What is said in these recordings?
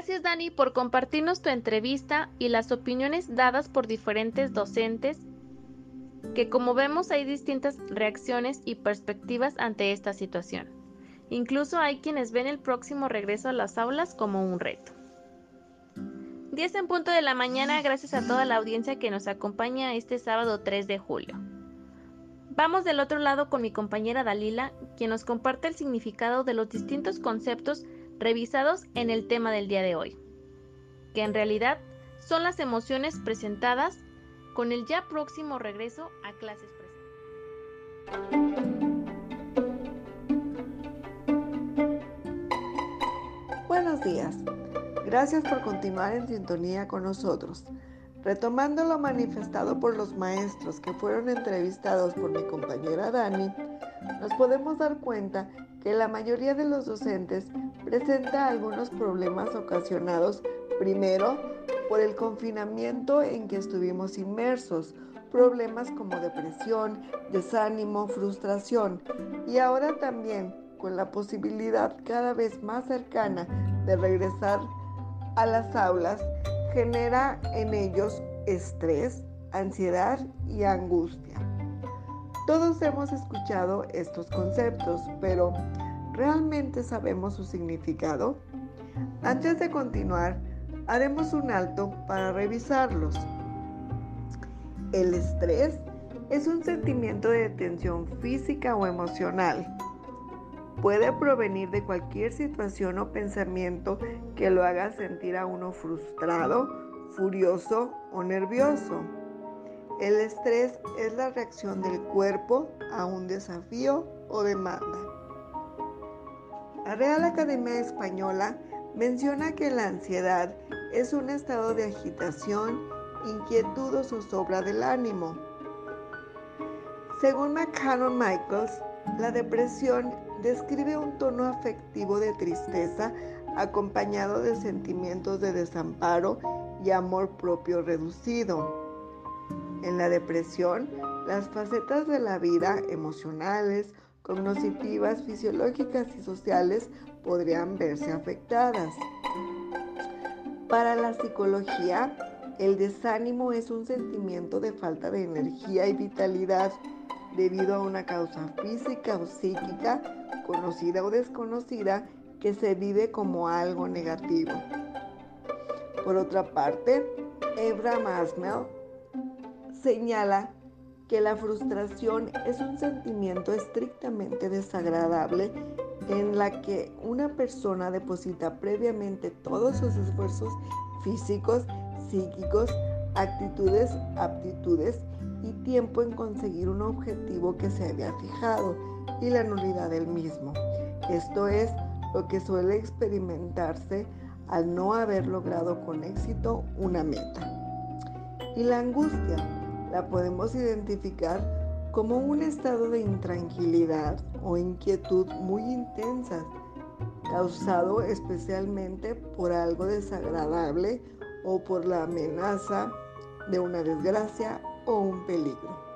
Gracias Dani por compartirnos tu entrevista y las opiniones dadas por diferentes docentes, que como vemos hay distintas reacciones y perspectivas ante esta situación. Incluso hay quienes ven el próximo regreso a las aulas como un reto. 10 en punto de la mañana, gracias a toda la audiencia que nos acompaña este sábado 3 de julio. Vamos del otro lado con mi compañera Dalila, quien nos comparte el significado de los distintos conceptos revisados en el tema del día de hoy, que en realidad son las emociones presentadas con el ya próximo regreso a clases presenciales. Buenos días. Gracias por continuar en sintonía con nosotros. Retomando lo manifestado por los maestros que fueron entrevistados por mi compañera Dani, nos podemos dar cuenta que la mayoría de los docentes presenta algunos problemas ocasionados primero por el confinamiento en que estuvimos inmersos, problemas como depresión, desánimo, frustración y ahora también con la posibilidad cada vez más cercana de regresar a las aulas, genera en ellos estrés, ansiedad y angustia. Todos hemos escuchado estos conceptos, pero ¿realmente sabemos su significado? Antes de continuar, haremos un alto para revisarlos. El estrés es un sentimiento de tensión física o emocional. Puede provenir de cualquier situación o pensamiento que lo haga sentir a uno frustrado, furioso o nervioso. El estrés es la reacción del cuerpo a un desafío o demanda. La Real Academia Española menciona que la ansiedad es un estado de agitación, inquietud o zozobra del ánimo. Según McCannon Michaels, la depresión describe un tono afectivo de tristeza acompañado de sentimientos de desamparo y amor propio reducido. En la depresión, las facetas de la vida emocionales, cognitivas, fisiológicas y sociales podrían verse afectadas. Para la psicología, el desánimo es un sentimiento de falta de energía y vitalidad debido a una causa física o psíquica, conocida o desconocida, que se vive como algo negativo. Por otra parte, Ebra Masmel señala que la frustración es un sentimiento estrictamente desagradable en la que una persona deposita previamente todos sus esfuerzos físicos, psíquicos, actitudes, aptitudes y tiempo en conseguir un objetivo que se había fijado y la nulidad del mismo. Esto es lo que suele experimentarse al no haber logrado con éxito una meta. Y la angustia la podemos identificar como un estado de intranquilidad o inquietud muy intensa, causado especialmente por algo desagradable o por la amenaza de una desgracia o un peligro.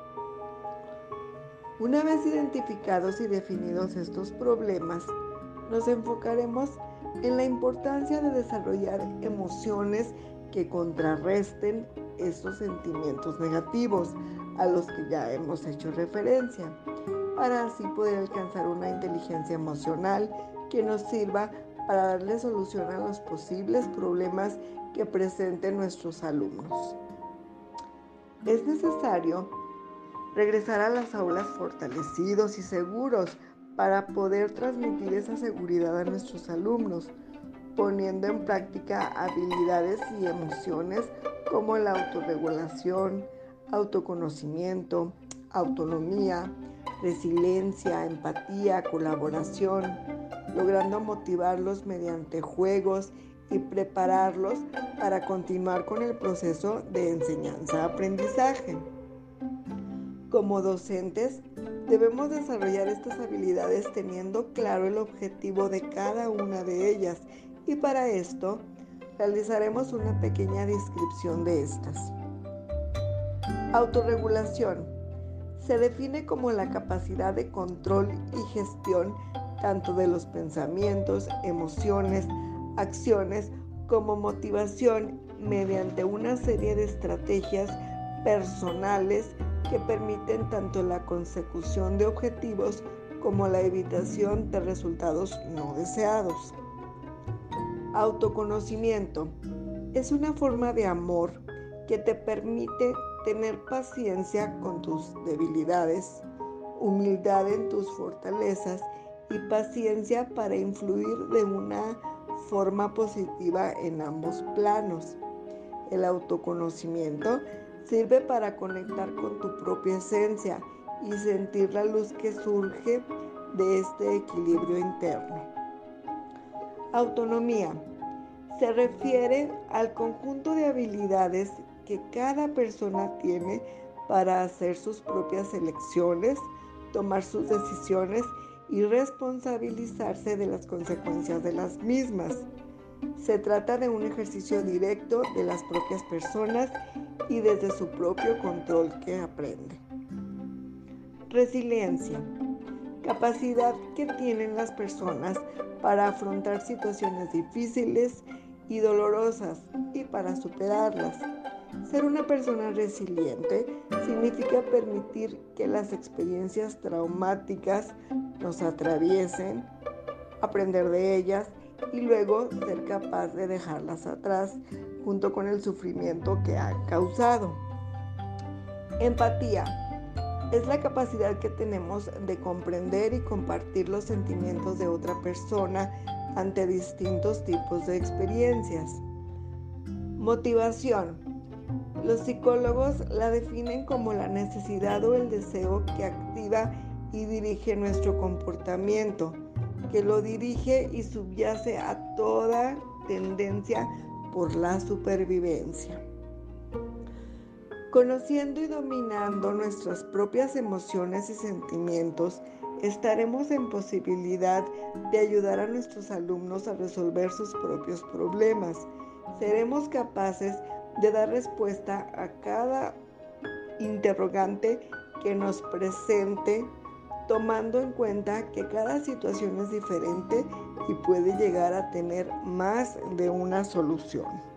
Una vez identificados y definidos estos problemas, nos enfocaremos en la importancia de desarrollar emociones que contrarresten esos sentimientos negativos a los que ya hemos hecho referencia, para así poder alcanzar una inteligencia emocional que nos sirva para darle solución a los posibles problemas que presenten nuestros alumnos. Es necesario regresar a las aulas fortalecidos y seguros para poder transmitir esa seguridad a nuestros alumnos poniendo en práctica habilidades y emociones como la autorregulación, autoconocimiento, autonomía, resiliencia, empatía, colaboración, logrando motivarlos mediante juegos y prepararlos para continuar con el proceso de enseñanza-aprendizaje. Como docentes, debemos desarrollar estas habilidades teniendo claro el objetivo de cada una de ellas y para esto realizaremos una pequeña descripción de estas. Autorregulación. Se define como la capacidad de control y gestión tanto de los pensamientos, emociones, acciones como motivación mediante una serie de estrategias personales que permiten tanto la consecución de objetivos como la evitación de resultados no deseados. Autoconocimiento es una forma de amor que te permite tener paciencia con tus debilidades, humildad en tus fortalezas y paciencia para influir de una forma positiva en ambos planos. El autoconocimiento sirve para conectar con tu propia esencia y sentir la luz que surge de este equilibrio interno. Autonomía se refiere al conjunto de habilidades que cada persona tiene para hacer sus propias elecciones, tomar sus decisiones y responsabilizarse de las consecuencias de las mismas. Se trata de un ejercicio directo de las propias personas y desde su propio control que aprende. Resiliencia. Capacidad que tienen las personas para afrontar situaciones difíciles y dolorosas y para superarlas. Ser una persona resiliente significa permitir que las experiencias traumáticas nos atraviesen, aprender de ellas y luego ser capaz de dejarlas atrás junto con el sufrimiento que han causado. Empatía es la capacidad que tenemos de comprender y compartir los sentimientos de otra persona ante distintos tipos de experiencias. Motivación. Los psicólogos la definen como la necesidad o el deseo que activa y dirige nuestro comportamiento, que lo dirige y subyace a toda tendencia por la supervivencia. Conociendo y dominando nuestras propias emociones y sentimientos, estaremos en posibilidad de ayudar a nuestros alumnos a resolver sus propios problemas. Seremos capaces de dar respuesta a cada interrogante que nos presente, tomando en cuenta que cada situación es diferente y puede llegar a tener más de una solución.